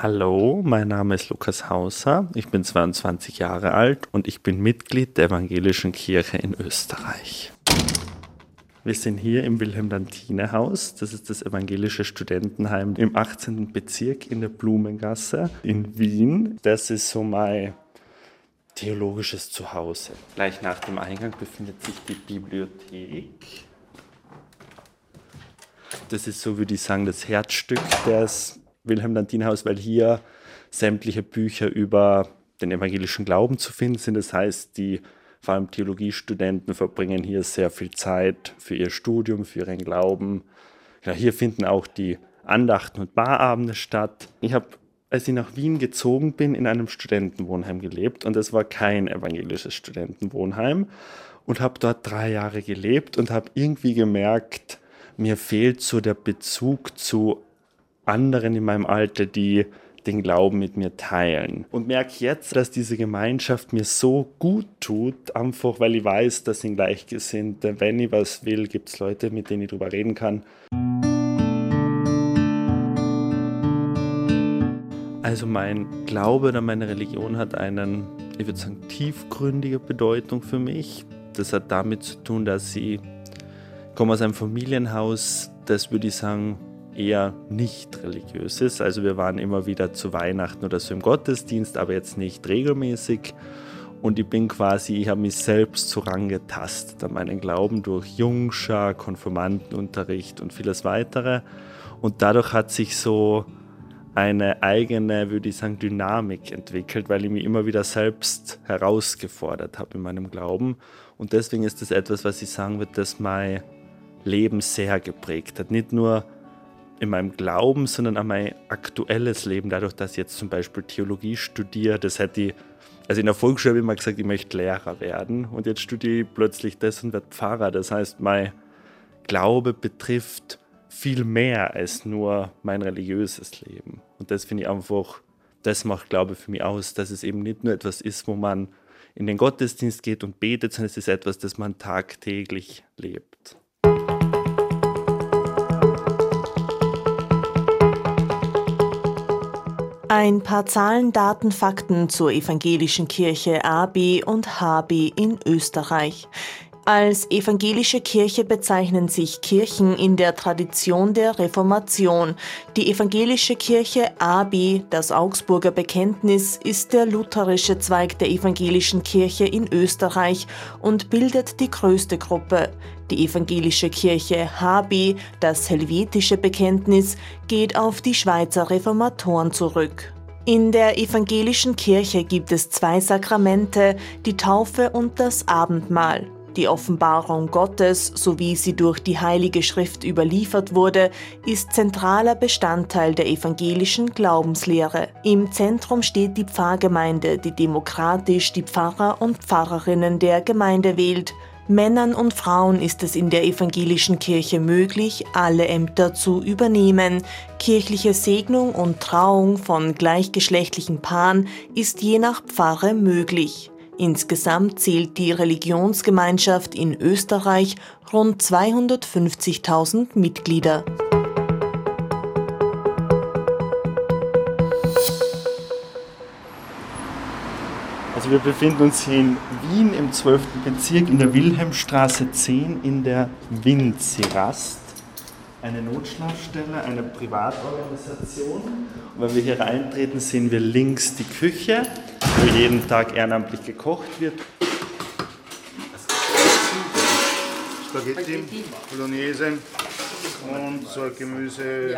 Hallo, mein Name ist Lukas Hauser, ich bin 22 Jahre alt und ich bin Mitglied der Evangelischen Kirche in Österreich. Wir sind hier im Wilhelm-Dantine-Haus, das ist das evangelische Studentenheim im 18. Bezirk in der Blumengasse in Wien. Das ist so mein theologisches Zuhause. Gleich nach dem Eingang befindet sich die Bibliothek. Das ist so, würde ich sagen, das Herzstück des Wilhelm Dantinhaus, weil hier sämtliche Bücher über den evangelischen Glauben zu finden sind. Das heißt, die vor allem Theologiestudenten verbringen hier sehr viel Zeit für ihr Studium, für ihren Glauben. Ja, hier finden auch die Andachten und Barabende statt. Ich habe, als ich nach Wien gezogen bin, in einem Studentenwohnheim gelebt und es war kein evangelisches Studentenwohnheim und habe dort drei Jahre gelebt und habe irgendwie gemerkt, mir fehlt so der Bezug zu anderen in meinem Alter, die den Glauben mit mir teilen. Und merke jetzt, dass diese Gemeinschaft mir so gut tut, einfach weil ich weiß, dass sind Gleichgesinnte. Wenn ich was will, gibt es Leute, mit denen ich darüber reden kann. Also mein Glaube oder meine Religion hat einen, ich würde sagen, tiefgründige Bedeutung für mich. Das hat damit zu tun, dass ich komme aus einem Familienhaus, das würde ich sagen, eher nicht religiös ist. Also wir waren immer wieder zu Weihnachten oder so im Gottesdienst, aber jetzt nicht regelmäßig. Und ich bin quasi, ich habe mich selbst so rangetastet an meinen Glauben durch Jungschar, Konfirmandenunterricht und vieles weitere. Und dadurch hat sich so eine eigene, würde ich sagen, Dynamik entwickelt, weil ich mich immer wieder selbst herausgefordert habe in meinem Glauben. Und deswegen ist das etwas, was ich sagen würde, das mein Leben sehr geprägt hat. Nicht nur in meinem Glauben, sondern an mein aktuelles Leben, dadurch, dass ich jetzt zum Beispiel Theologie studiere. Das hätte ich, also in der Volksschule habe ich immer gesagt, ich möchte Lehrer werden und jetzt studiere ich plötzlich das und werde Pfarrer. Das heißt, mein Glaube betrifft viel mehr als nur mein religiöses Leben. Und das finde ich einfach, das macht Glaube für mich aus, dass es eben nicht nur etwas ist, wo man in den Gottesdienst geht und betet, sondern es ist etwas, das man tagtäglich lebt. Ein paar Zahlen, Daten, Fakten zur evangelischen Kirche AB und HB in Österreich. Als evangelische Kirche bezeichnen sich Kirchen in der Tradition der Reformation. Die evangelische Kirche AB, das Augsburger Bekenntnis, ist der lutherische Zweig der evangelischen Kirche in Österreich und bildet die größte Gruppe. Die evangelische Kirche HB, das helvetische Bekenntnis, geht auf die Schweizer Reformatoren zurück. In der evangelischen Kirche gibt es zwei Sakramente, die Taufe und das Abendmahl. Die Offenbarung Gottes, so wie sie durch die Heilige Schrift überliefert wurde, ist zentraler Bestandteil der evangelischen Glaubenslehre. Im Zentrum steht die Pfarrgemeinde, die demokratisch die Pfarrer und Pfarrerinnen der Gemeinde wählt. Männern und Frauen ist es in der evangelischen Kirche möglich, alle Ämter zu übernehmen. Kirchliche Segnung und Trauung von gleichgeschlechtlichen Paaren ist je nach Pfarre möglich. Insgesamt zählt die Religionsgemeinschaft in Österreich rund 250.000 Mitglieder. Also wir befinden uns hier in Wien im 12. Bezirk in der Wilhelmstraße 10 in der Winzirast eine Notschlafstelle, eine Privatorganisation. Und wenn wir hier reintreten, sehen wir links die Küche, wo jeden Tag ehrenamtlich gekocht wird. Spaghetti, Bolognese und so Gemüse,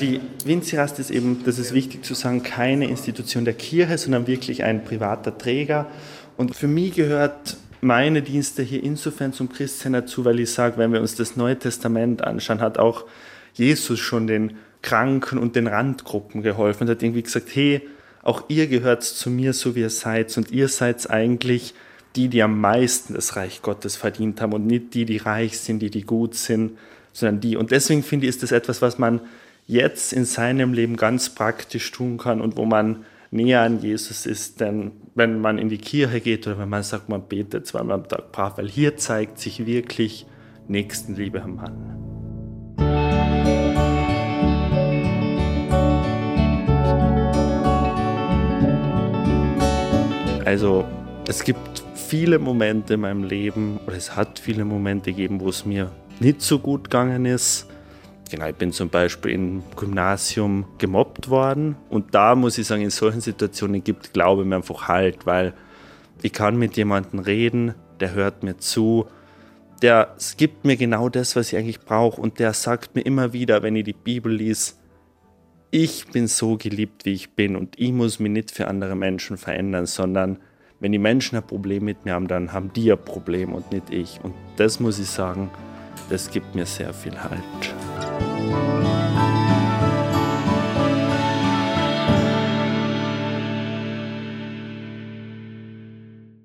Die Winzirast ist eben, das ist wichtig zu sagen, keine Institution der Kirche, sondern wirklich ein privater Träger. Und für mich gehört meine Dienste hier insofern zum Christsein dazu, weil ich sage, wenn wir uns das Neue Testament anschauen, hat auch Jesus schon den Kranken und den Randgruppen geholfen und hat irgendwie gesagt, hey, auch ihr gehört zu mir, so wie ihr seid und ihr seid eigentlich die, die am meisten das Reich Gottes verdient haben und nicht die, die reich sind, die, die gut sind, sondern die. Und deswegen finde ich, ist das etwas, was man jetzt in seinem Leben ganz praktisch tun kann und wo man näher an Jesus ist, denn wenn man in die Kirche geht oder wenn man sagt, man betet zweimal am Tag brav, weil hier zeigt sich wirklich Nächstenliebe am Mann. Also es gibt viele Momente in meinem Leben, oder es hat viele Momente gegeben, wo es mir nicht so gut gegangen ist. Genau, ich bin zum Beispiel im Gymnasium gemobbt worden. Und da muss ich sagen, in solchen Situationen gibt Glaube mir einfach halt, weil ich kann mit jemandem reden, der hört mir zu, der gibt mir genau das, was ich eigentlich brauche. Und der sagt mir immer wieder, wenn ich die Bibel lese, ich bin so geliebt, wie ich bin und ich muss mich nicht für andere Menschen verändern, sondern wenn die Menschen ein Problem mit mir haben, dann haben die ein Problem und nicht ich. Und das muss ich sagen, das gibt mir sehr viel Halt.